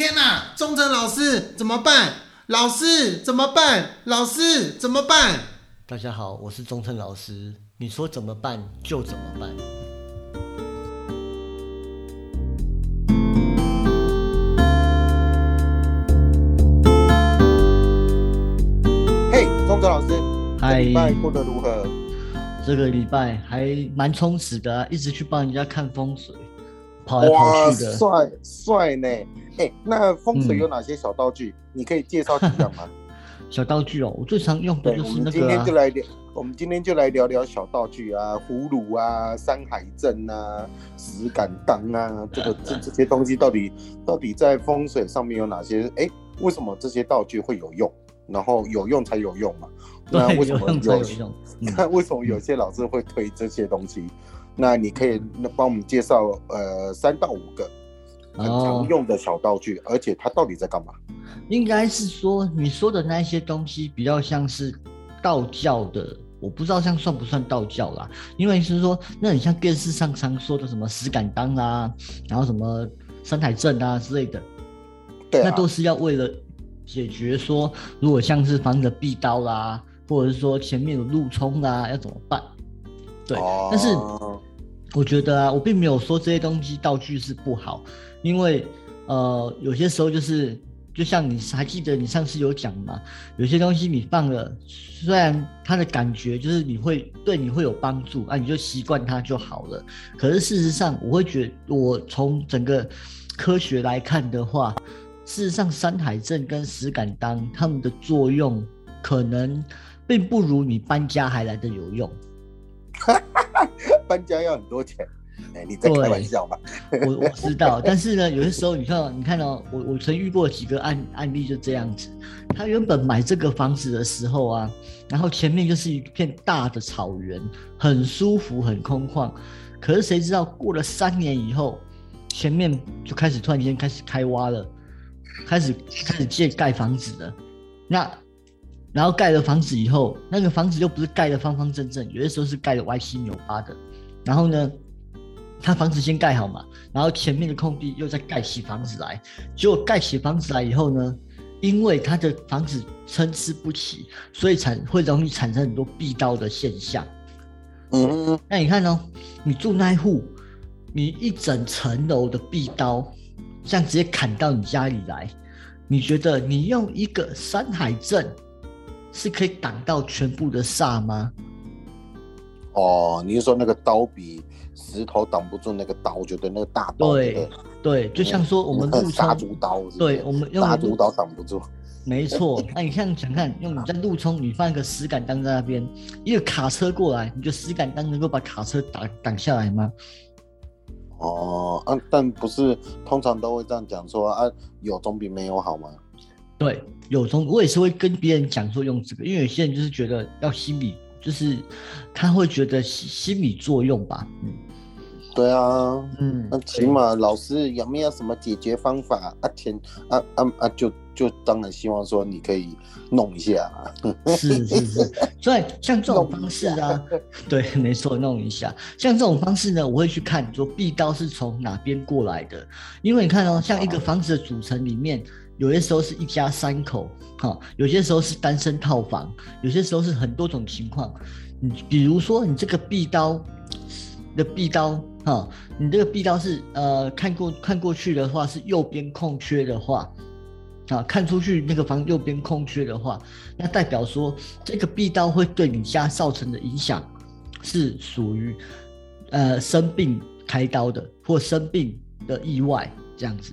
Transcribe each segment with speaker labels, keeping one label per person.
Speaker 1: 天哪，忠诚老师怎么办？老师怎么办？老师怎么办？
Speaker 2: 大家好，我是忠诚老师。你说怎么办就怎么办。
Speaker 3: 嘿，忠诚老师，
Speaker 2: 嗨
Speaker 3: 这礼拜过得如何？
Speaker 2: 这个礼拜还蛮充实的啊，一直去帮人家看风水，跑来跑
Speaker 3: 哇，
Speaker 2: 去的。
Speaker 3: 帅帅呢！哎，那风水
Speaker 2: 嗯
Speaker 3: 有哪些小道具？你可以介绍几样吗？
Speaker 2: 小道具哦，我最常用的，就是那
Speaker 3: 我们今天就来聊，我们今天就来聊聊小道具啊，葫芦啊，山海镇啊，石敢当啊，这个这这些东西到底到底在风水上面有哪些？哎，为什么这些道具会有用？然后有用才有用嘛？那
Speaker 2: 对，
Speaker 3: 为什么
Speaker 2: 有用才有用。嗯
Speaker 3: 那 为什么有些老师会推这些东西？那你可以那帮我们介绍呃三到五个很
Speaker 2: 哦
Speaker 3: 常用的小道具，而且它到底在干嘛？
Speaker 2: 应该是说你说的那些东西比较像是道教的，我不知道像算不算道教啦。因为是说，那很像电视上常说的什么石敢当啊，然后什么三台镇啊之类的，
Speaker 3: 对啊，
Speaker 2: 那都是要为了解决说，如果像是防着壁刀啦，或者是说前面有路冲啦，要怎么办？对，但是
Speaker 3: 哦
Speaker 2: 我觉得啊，我并没有说这些东西道具是不好，因为呃，有些时候就是，就像你还记得你上次有讲嘛，有些东西你放了，虽然它的感觉就是你会对你会有帮助啊，你就习惯它就好了。可是事实上，我会觉得，我从整个科学来看的话，事实上山海镇跟石敢当它们的作用可能并不如你搬家还来的有用。
Speaker 3: 搬家要很多钱。哎，你在开玩笑吧？
Speaker 2: 我我知道，但是呢，有些时候你看哦，你看哦，我我曾遇过几个案案例就这样子，他原本买这个房子的时候啊，然后前面就是一片大的草原，很舒服，很空旷，可是谁知道过了三年以后，前面就开始突然间开始开挖了，开始开始建盖房子了，那然后盖了房子以后，那个房子又不是盖的方方正正，有些时候是盖的歪七扭八的，然后呢？他房子先盖好嘛，然后前面的空地又再盖起房子来，结果盖起房子来以后呢，因为他的房子参差不齐，所以产会容易产生很多壁刀的现象。
Speaker 3: 嗯，
Speaker 2: 那你看哦，你住那一户，你一整层楼的壁刀，这样直接砍到你家里来，你觉得你用一个山海阵是可以挡到全部的煞吗？
Speaker 3: 哦，你是说那个刀比石头挡不住那个刀？我觉得那个大刀，
Speaker 2: 对
Speaker 3: 那个
Speaker 2: 对，就像说我们路
Speaker 3: 那个杀
Speaker 2: 冲
Speaker 3: 猪刀是
Speaker 2: 对我们用路
Speaker 3: 杀猪刀挡不住。
Speaker 2: 没错，那你看想看，用你在路冲，你放一个石敢当在那边，一个卡车过来，你觉得石敢当能够把卡车挡挡下来吗？
Speaker 3: 哦，啊，但不是通常都会这样讲说啊，有总比没有好吗？
Speaker 2: 对，有总我也是会跟别人讲说用这个，因为有些人就是觉得要心理，就是他会觉得心心理作用吧，嗯
Speaker 3: 对啊，
Speaker 2: 嗯
Speaker 3: 那起码老师有没有什么解决方法啊？天啊啊啊，就就当然希望说你可以弄一下啊。
Speaker 2: 是是是，所以像这种方式啊，对，没错，弄一下。像这种方式呢，我会去看说壁刀是从哪边过来的，因为你看哦，像一个房子的组成里面，有些时候是一家三口，哈、有些时候是单身套房，有些时候是很多种情况。你比如说，你这个壁刀的壁刀，哈、你这个壁刀是呃看过看过去的话是右边空缺的话，啊，看出去那个房右边空缺的话，那代表说这个壁刀会对你家造成的影响是属于呃生病开刀的或生病的意外这样子。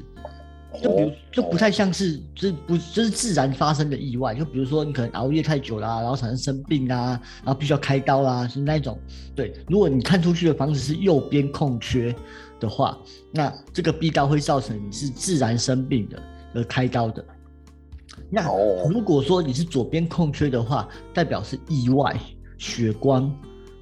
Speaker 2: 就比如就不太像是，就是不就是自然发生的意外，就比如说你可能熬夜太久啦、然后产生生病啊，然后必须要开刀啦，是那一种。对，如果你看出去的房子是右边空缺的话，那这个壁刀会造成你是自然生病的而开刀的。那
Speaker 3: 哦
Speaker 2: 如果说你是左边空缺的话，代表是意外血光，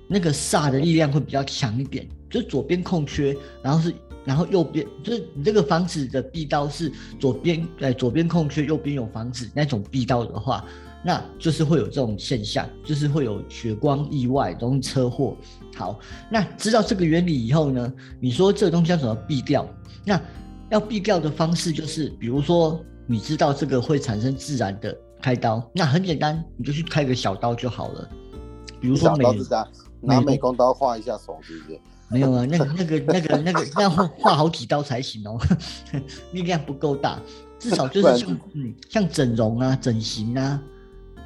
Speaker 2: 那个煞的力量会比较强一点。就是左边空缺，然后是然后右边就是你这个房子的壁刀是左边呃左边空缺，右边有房子那种壁刀的话，那就是会有这种现象，就是会有血光意外，容易车祸。好，那知道这个原理以后呢，你说这个东西要怎么避掉？那要避掉的方式就是，比如说你知道这个会产生自然的开刀，那很简单，你就去开个小刀就好了。比如说
Speaker 3: 小
Speaker 2: 美
Speaker 3: 刀是拿
Speaker 2: 美
Speaker 3: 美工刀画一下手，是不是？
Speaker 2: 没有啊，那个 那个那个那个那样画画好几刀才行哦，力 量不够大，至少 就是像嗯像整容啊、整形啊，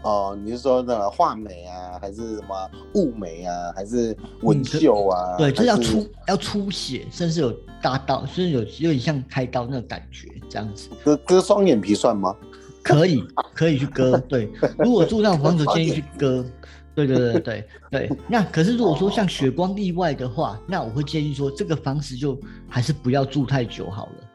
Speaker 3: 哦，你是说那个画眉啊，还是什么雾眉啊，还是纹绣啊？
Speaker 2: 对，就是要出要出血，甚至有大刀，甚至有有点像开刀那种感觉，这样子
Speaker 3: 割割双眼皮算吗？
Speaker 2: 可以可以去割。对，如果住那种房子，建议去割。对对对对对，那可是如果说像血光意外的话，那我会建议说这个房子就还是不要住太久好了。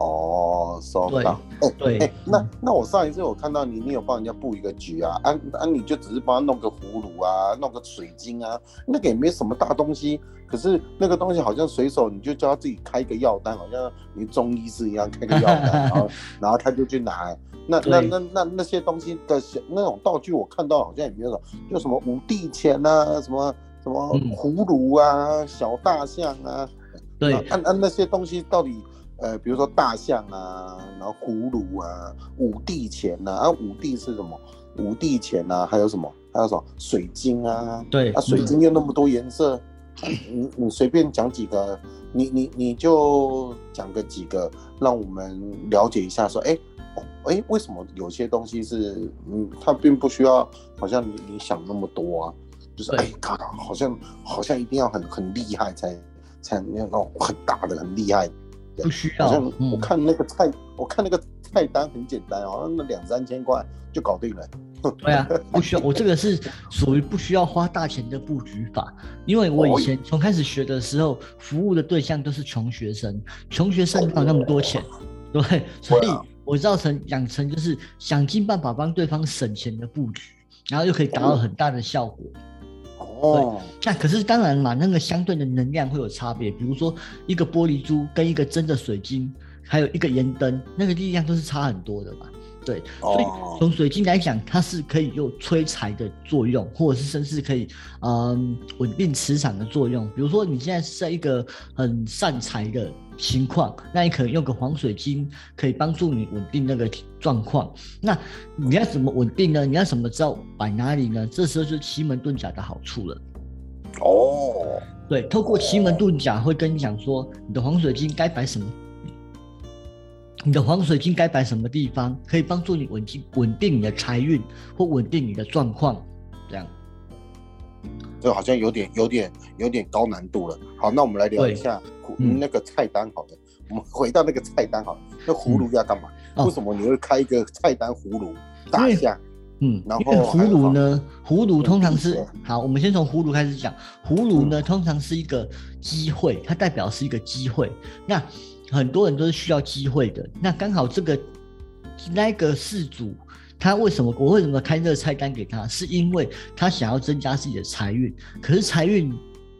Speaker 3: 哦，收
Speaker 2: 对
Speaker 3: 到。哎
Speaker 2: 对
Speaker 3: 哎，那那我上一次我看到你，你有帮人家布一个局啊，啊啊，你就只是帮他弄个葫芦啊，弄个水晶啊，那个也没什么大东西，可是那个东西好像随手你就叫他自己开个药单，好像你中医师一样开个药单，然后 然后他就去拿。那那那那那些东西的小那种道具，我看到好像也没有就什么五帝钱啊，什么什么
Speaker 2: 嗯
Speaker 3: 葫芦啊，小大象啊，
Speaker 2: 对，
Speaker 3: 按按那些东西到底，呃，比如说大象啊，然后葫芦啊，五帝钱呐、啊，啊，五帝是什么？五帝钱呐、啊，还有什么？还有什么水晶啊？
Speaker 2: 对
Speaker 3: 啊，水晶又那么多颜色，你你随便讲几个，你你你就讲个几个，让我们了解一下，说，哎。哦哎，为什么有些东西是，嗯，它并不需要，好像你你想那么多啊？就是
Speaker 2: 对
Speaker 3: 哎，靠，好像好像一定要很很厉害才才那种很大的很厉害的，
Speaker 2: 不需要
Speaker 3: 好像。我
Speaker 2: 嗯，
Speaker 3: 看那个菜，我看那个菜单很简单，好像那两三千块就搞定了。
Speaker 2: 对啊，不需要。我这个是属于不需要花大钱的布局法，因为我以前从开始学的时候，服务的对象都是穷学生，穷学生哪有那么多钱？对，所以我造成养成就是想尽办法帮对方省钱的布局，然后又可以达到很大的效果。
Speaker 3: 哦，
Speaker 2: 那可是当然嘛，那个相对的能量会有差别。比如说一个玻璃珠跟一个真的水晶，还有一个盐灯，那个力量都是差很多的嘛。对，所以
Speaker 3: 哦
Speaker 2: 从水晶来讲，它是可以有催财的作用，或者是甚至可以嗯稳定磁场的作用。比如说你现在是在一个很善财的情况，那你可能用个黄水晶可以帮助你稳定那个状况。那你要怎么稳定呢？你要怎么知道摆哪里呢？这时候就是奇门遁甲的好处了。
Speaker 3: 哦，
Speaker 2: 对，透过奇门遁甲会跟你讲说，你的黄水晶该摆什么，你的黄水晶该摆什么地方，可以帮助你稳定稳定你的财运或稳定你的状况，这样。
Speaker 3: 这好像有点有点有点高难度了。好，那我们来聊一下
Speaker 2: 嗯
Speaker 3: 那个菜单。好了，我们回到那个菜单好了，那葫芦要干嘛？
Speaker 2: 哦
Speaker 3: 为什么你会开一个菜单葫芦大
Speaker 2: 因为
Speaker 3: 象？
Speaker 2: 嗯，
Speaker 3: 然后葫
Speaker 2: 芦呢，葫芦通常是好，我们先从葫芦开始讲。葫芦呢，通常是一个机会，它代表是一个机会。那很多人都是需要机会的。那刚好这个那个事主，他为什么我为什么开这个菜单给他？是因为他想要增加自己的财运。可是财运，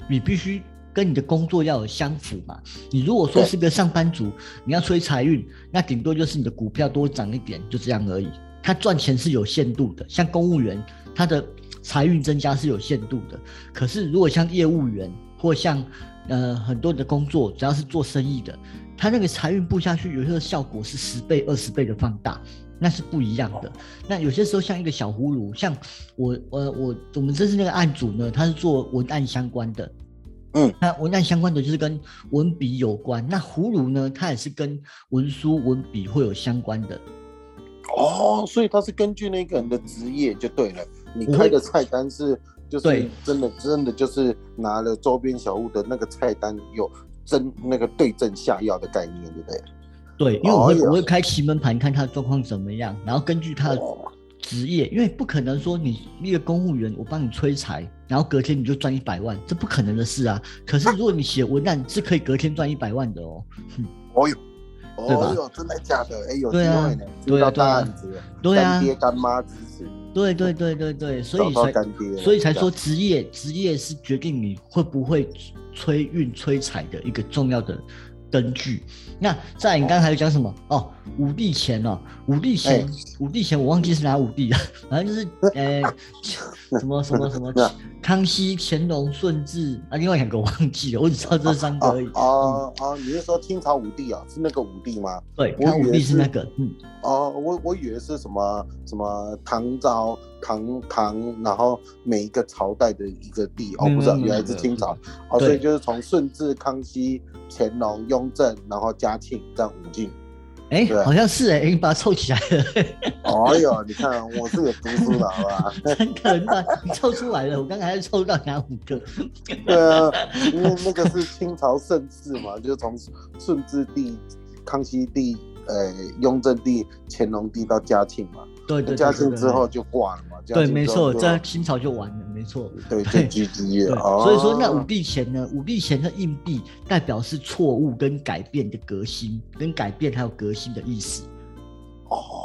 Speaker 2: 你必须跟你的工作要有相符嘛。你如果说
Speaker 3: 对
Speaker 2: 是个上班族，你要催财运，那顶多就是你的股票多涨一点，就这样而已。他赚钱是有限度的，像公务员，他的财运增加是有限度的。可是如果像业务员或像呃很多的工作，只要是做生意的，他那个财运布下去，有时候效果是十倍、二十倍的放大，那是不一样的。那有些时候像一个小葫芦，像我呃我我们这次那个案主呢，他是做文案相关的。
Speaker 3: 嗯，
Speaker 2: 那文案相关的就是跟文笔有关。那葫芦呢，它也是跟文书文笔会有相关的。
Speaker 3: 哦，所以它是根据那个人的职业就对了。你开的菜单是就是
Speaker 2: 对
Speaker 3: 真的真的就是拿了周边小物的那个菜单有真那个对症下药的概念，对不对？
Speaker 2: 对，因为我会、我会开奇门盘看他的状况怎么样，然后根据他的
Speaker 3: 哦
Speaker 2: 职业，因为不可能说你一个公务员，我帮你催财，然后隔天你就赚一百万，这不可能的事啊。可是如果你写文案，是可以隔天赚一百万的哦。
Speaker 3: 哦哟，
Speaker 2: 对吧
Speaker 3: 哦哟，真的假的？哎，有机
Speaker 2: 对啊
Speaker 3: 会呢，知道
Speaker 2: 对啊对啊
Speaker 3: 大案子了，
Speaker 2: 对啊
Speaker 3: 干爹干妈支持，
Speaker 2: 对对对对对，所以才所以才说职业职业是决定你会不会催运催财的一个重要的根据。那再来你刚才有讲什么？哦，五帝钱哦，五帝钱，五帝钱我忘记是哪五帝了，反正就是呃 什么什么什么康熙、乾隆、顺治啊，另外两个我忘记了，我只知道这三个而已。
Speaker 3: 哦哦，你是说清朝五帝啊？是那个五帝吗？
Speaker 2: 对，他五帝是那个，嗯。
Speaker 3: 哦，我我以为是什么什么唐朝唐唐，然后每一个朝代的一个帝哦，不是，原来是清朝哦，所以就是从顺治、康熙、乾隆、雍正，然后嘉庆这样五进。
Speaker 2: 哎，好像是哎，你把它凑起来了。
Speaker 3: 哎呦，你看我是有读书的，好吧？
Speaker 2: 真的，你凑出来了，我刚才凑到哪五个？
Speaker 3: 对啊，因为那个是清朝盛世嘛，就是从顺治帝、康熙帝。呃，雍正帝、乾隆帝到嘉庆嘛，
Speaker 2: 对对，
Speaker 3: 嘉庆之后就挂了嘛，
Speaker 2: 对，没错，在清朝就完了，没错，
Speaker 3: 对，就 GG 了。
Speaker 2: 所以说，那五帝钱呢？五帝钱的硬币代表是错误跟改变的革新，跟改变还有革新的意思。
Speaker 3: 哦。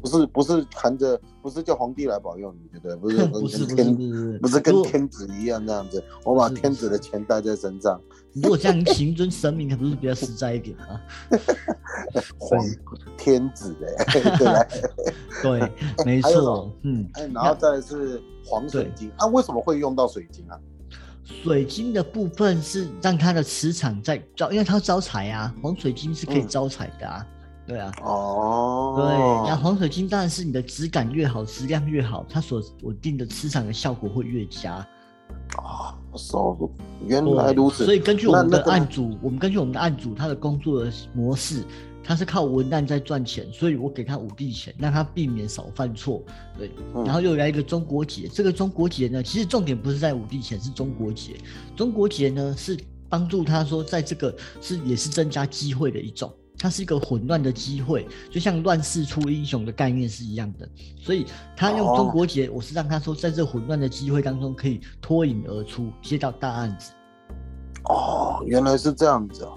Speaker 3: 不是不是含着，不是叫皇帝来保佑你，对 不对？
Speaker 2: 不是
Speaker 3: 跟天
Speaker 2: 不是
Speaker 3: 跟天子一样这样子，我把天子的钱带在身上。
Speaker 2: 如果这样行尊神明，可不是比较实在一点吗？
Speaker 3: 皇天子哎，
Speaker 2: 对对，没错，嗯，
Speaker 3: 哎，然后再是黄水晶啊，为什么会用到水晶啊？
Speaker 2: 水晶的部分是让它的磁场在招，因为它招财啊，黄水晶是可以招财的啊。对啊，
Speaker 3: 哦，
Speaker 2: 对，那黄水晶当然是你的质感越好，质量越好，它所稳定的磁场的效果会越佳。
Speaker 3: 啊，原来如此。
Speaker 2: 所以根据我们的案主，我们根据我们的案主他的工作的模式，他是靠文案在赚钱，所以我给他五帝钱，让他避免少犯错。对，然后又来一个中国结，这个中国结呢，其实重点不是在五帝钱，是中国结。中国结呢是帮助他说，在这个是也是增加机会的一种。它是一个混乱的机会，就像乱世出英雄的概念是一样的，所以他用中国结，我是让他说，在这混乱的机会当中可以脱颖而出，接到大案子。
Speaker 3: 哦，原来是这样子啊！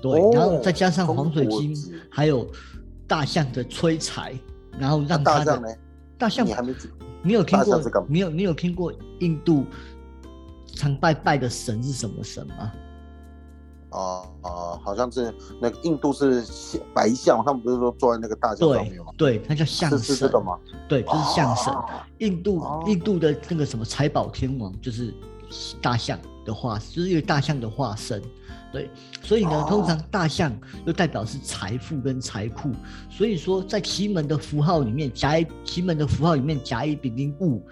Speaker 2: 对，然后再加上黄水晶，还有大象的催财，然后让他的大象，
Speaker 3: 你还没
Speaker 2: 你有听过？你有你有听过印度常拜拜的神是什么神吗？
Speaker 3: 哦哦，好像是那个印度是白象，他们不是说坐在那个大象上面吗？
Speaker 2: 对，那叫象神，
Speaker 3: 是这个吗？
Speaker 2: 对，就是象神。印度印度的那个什么财宝天王就是大象的化，就是一个大象的化身。对，所以呢，通常大象又代表是财富跟财库，所以说在奇门的符号里面，甲乙奇门的符号里面，甲乙丙丁戊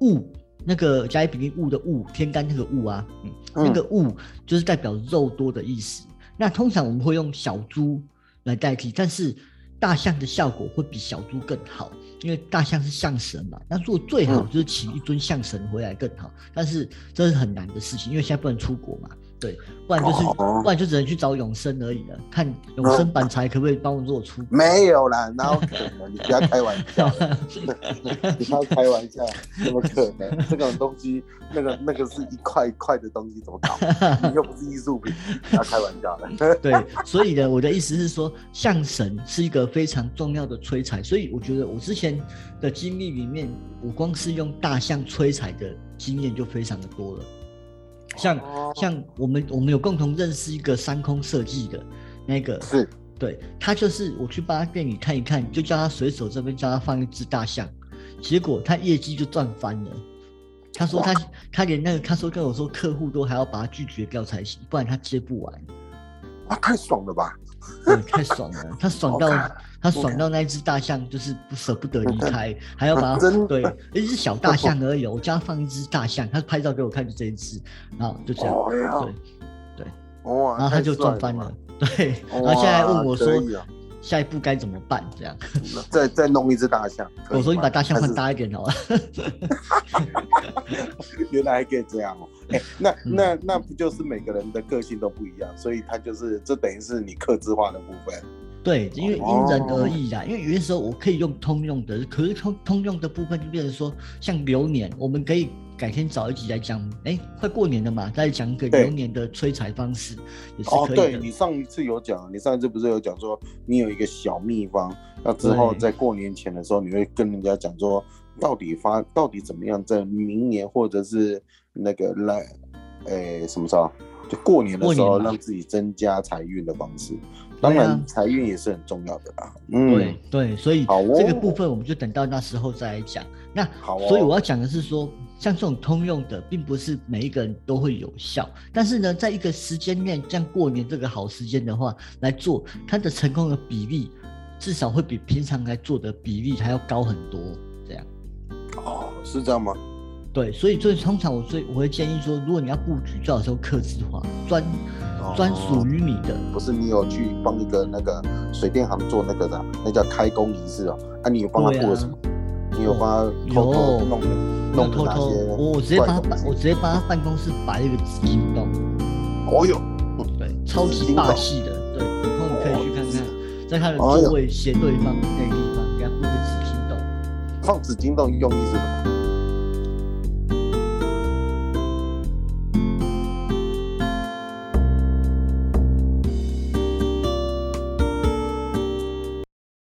Speaker 2: 戊。那个甲乙丙丁戊的戊，天干那个戊啊，嗯，那个戊就是代表肉多的意思。那通常我们会用小猪来代替，但是大象的效果会比小猪更好，因为大象是象神嘛。那如果最好就是请一尊象神回来更好，但是这是很难的事情，因为现在不能出国嘛。对，不然就是，不然就只能去找永生而已了。看永生板材可不可以帮我做出？
Speaker 3: 没有啦，哪有可能？你不要开玩笑，你不要开玩笑，怎么可能？这种东西，那个那个是一块一块的东西，怎么搞？你又不是艺术品，不要开玩笑
Speaker 2: 了。对，所以呢，我的意思是说，相神是一个非常重要的催财，所以我觉得我之前的经历里面，我光是用大象催财的经验就非常的多了。像像我们我们有共同认识一个三空设计的那个，
Speaker 3: 是
Speaker 2: 对他就是我去帮他店里看一看，就叫他随手这边叫他放一只大象，结果他业绩就赚翻了。他说他他连那个他说跟我说客户都还要把他拒绝掉才行，不然他接不完。
Speaker 3: 哇，太爽了吧！
Speaker 2: 对，太爽了，他爽到他爽到那只大象就是不舍不得离开，还要把 它对一只小大象 而已，我家放一只大象，他拍照给我看就这一只，然后就这样，对对，
Speaker 3: 哇，
Speaker 2: 然后他就赚翻了，对，然后现在问我说下一步该怎么办？这样，
Speaker 3: 再再弄一只大象，
Speaker 2: 我说你把大象换大一点好了，
Speaker 3: 原来还可以这样哦。哎，那那那不就是每个人的个性都不一样，所以他就是这等于是你克制化的部分。
Speaker 2: 对，因为因人而异啦。因为有些时候我可以用通用的，可是通通用的部分就变成说，像流年，我们可以改天找一集来讲。哎，快过年了嘛，再讲个流年的催财方式也是可以的。哦，
Speaker 3: 对你上一次有讲，你上一次不是有讲说你有一个小秘方，那之后在过年前的时候，你会跟人家讲说，到底发到底怎么样，在明年或者是那个来，诶，什么时候？就过年的时候让自己增加财运的方式。当然，财运也是很重要的啦。嗯，
Speaker 2: 对对，所以这个部分我们就等到那时候再来讲。那
Speaker 3: 好哦
Speaker 2: 所以我要讲的是说，像这种通用的，并不是每一个人都会有效，但是呢，在一个时间内，像过年这个好时间的话来做，它的成功的比例至少会比平常来做的比例还要高很多。这样
Speaker 3: 哦，是这样吗？
Speaker 2: 对，所以所以通常我最我会建议说，如果你要布局，最好是用克制化，专
Speaker 3: 哦
Speaker 2: 专属于你的。
Speaker 3: 不是你有去帮一个那个水电行做那个的啊，那叫开工仪式哦。啊，你有帮他
Speaker 2: 对啊
Speaker 3: 做了什么？你有帮他偷偷弄
Speaker 2: 那
Speaker 3: 弄
Speaker 2: 偷偷，我我直接帮他办，我直接帮他办公室摆一个紫金洞，
Speaker 3: 哦哟，
Speaker 2: 对，超级霸气的，对，有空你可以去看看，在他的座位斜对方那个地方给他布个紫金洞，
Speaker 3: 放紫金洞用意是什么？